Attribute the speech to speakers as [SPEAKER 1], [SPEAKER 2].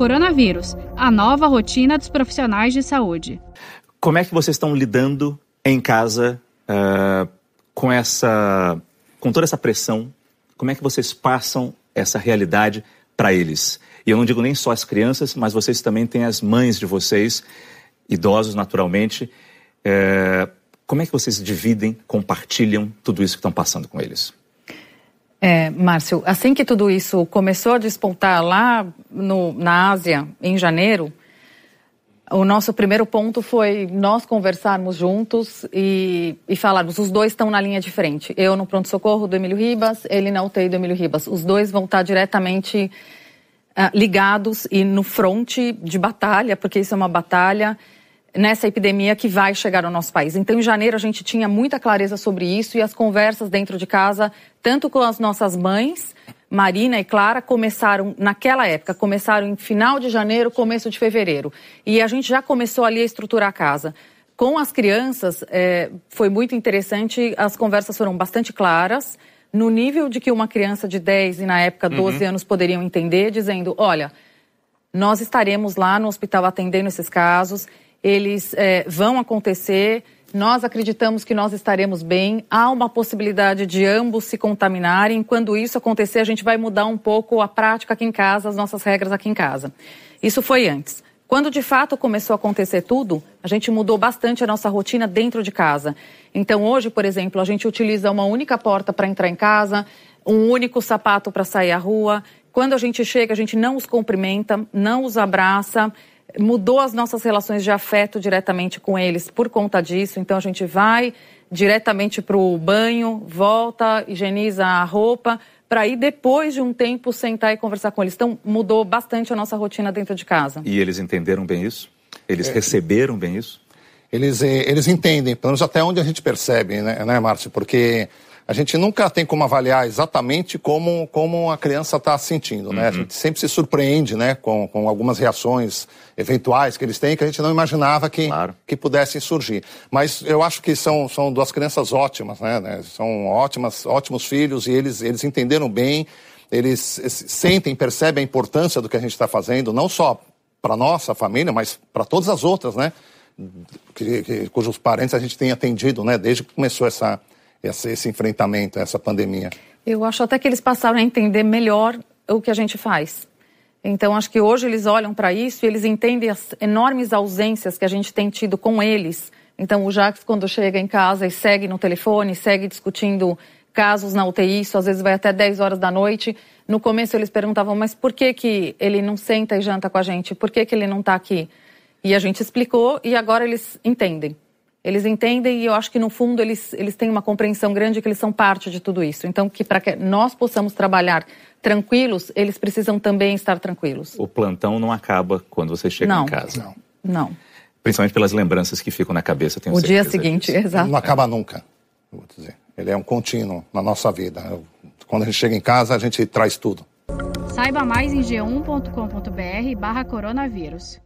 [SPEAKER 1] Coronavírus, a nova rotina dos profissionais de saúde.
[SPEAKER 2] Como é que vocês estão lidando em casa uh, com essa, com toda essa pressão? Como é que vocês passam essa realidade para eles? E eu não digo nem só as crianças, mas vocês também têm as mães de vocês, idosos naturalmente. Uh, como é que vocês dividem, compartilham tudo isso que estão passando com eles?
[SPEAKER 3] É, Márcio, assim que tudo isso começou a despontar lá no, na Ásia, em janeiro, o nosso primeiro ponto foi nós conversarmos juntos e, e falarmos. Os dois estão na linha de frente. Eu no pronto-socorro do Emílio Ribas, ele na UTI do Emílio Ribas. Os dois vão estar diretamente uh, ligados e no fronte de batalha, porque isso é uma batalha nessa epidemia que vai chegar ao nosso país. Então, em janeiro, a gente tinha muita clareza sobre isso e as conversas dentro de casa, tanto com as nossas mães, Marina e Clara, começaram naquela época, começaram em final de janeiro, começo de fevereiro. E a gente já começou ali a estruturar a casa. Com as crianças, é, foi muito interessante, as conversas foram bastante claras, no nível de que uma criança de 10 e na época 12 uhum. anos poderiam entender, dizendo: olha, nós estaremos lá no hospital atendendo esses casos eles é, vão acontecer. Nós acreditamos que nós estaremos bem. Há uma possibilidade de ambos se contaminarem. Quando isso acontecer, a gente vai mudar um pouco a prática aqui em casa, as nossas regras aqui em casa. Isso foi antes. Quando de fato começou a acontecer tudo, a gente mudou bastante a nossa rotina dentro de casa. Então, hoje, por exemplo, a gente utiliza uma única porta para entrar em casa, um único sapato para sair à rua. Quando a gente chega, a gente não os cumprimenta, não os abraça mudou as nossas relações de afeto diretamente com eles por conta disso. Então a gente vai diretamente para o banho, volta, higieniza a roupa, para ir depois de um tempo sentar e conversar com eles. Então mudou bastante a nossa rotina dentro de casa.
[SPEAKER 2] E eles entenderam bem isso? Eles é, receberam bem isso?
[SPEAKER 4] Eles, eh, eles entendem, pelo menos até onde a gente percebe, né, né Márcio? Porque a gente nunca tem como avaliar exatamente como, como a criança está sentindo, né? Uhum. A gente sempre se surpreende, né, com, com algumas reações eventuais que eles têm que a gente não imaginava que, claro. que pudessem surgir. Mas eu acho que são, são duas crianças ótimas, né? né? São ótimas, ótimos filhos e eles, eles entenderam bem, eles sentem, percebem a importância do que a gente está fazendo, não só para nossa família, mas para todas as outras, né? Que, que, cujos parentes a gente tem atendido, né? Desde que começou essa esse, esse enfrentamento essa pandemia?
[SPEAKER 3] Eu acho até que eles passaram a entender melhor o que a gente faz. Então, acho que hoje eles olham para isso e eles entendem as enormes ausências que a gente tem tido com eles. Então, o Jacques, quando chega em casa e segue no telefone, segue discutindo casos na UTI, isso às vezes vai até 10 horas da noite. No começo eles perguntavam, mas por que, que ele não senta e janta com a gente? Por que, que ele não está aqui? E a gente explicou e agora eles entendem. Eles entendem e eu acho que no fundo eles, eles têm uma compreensão grande que eles são parte de tudo isso. Então, que para que nós possamos trabalhar tranquilos, eles precisam também estar tranquilos.
[SPEAKER 2] O plantão não acaba quando você chega
[SPEAKER 3] não,
[SPEAKER 2] em casa.
[SPEAKER 3] Não. Não.
[SPEAKER 2] Principalmente pelas lembranças que ficam na cabeça, tenho
[SPEAKER 3] O dia seguinte, disso. exato.
[SPEAKER 4] Não acaba nunca, vou dizer. Ele é um contínuo na nossa vida. Quando a gente chega em casa, a gente traz tudo.
[SPEAKER 1] Saiba mais em g1.com.br barra coronavírus.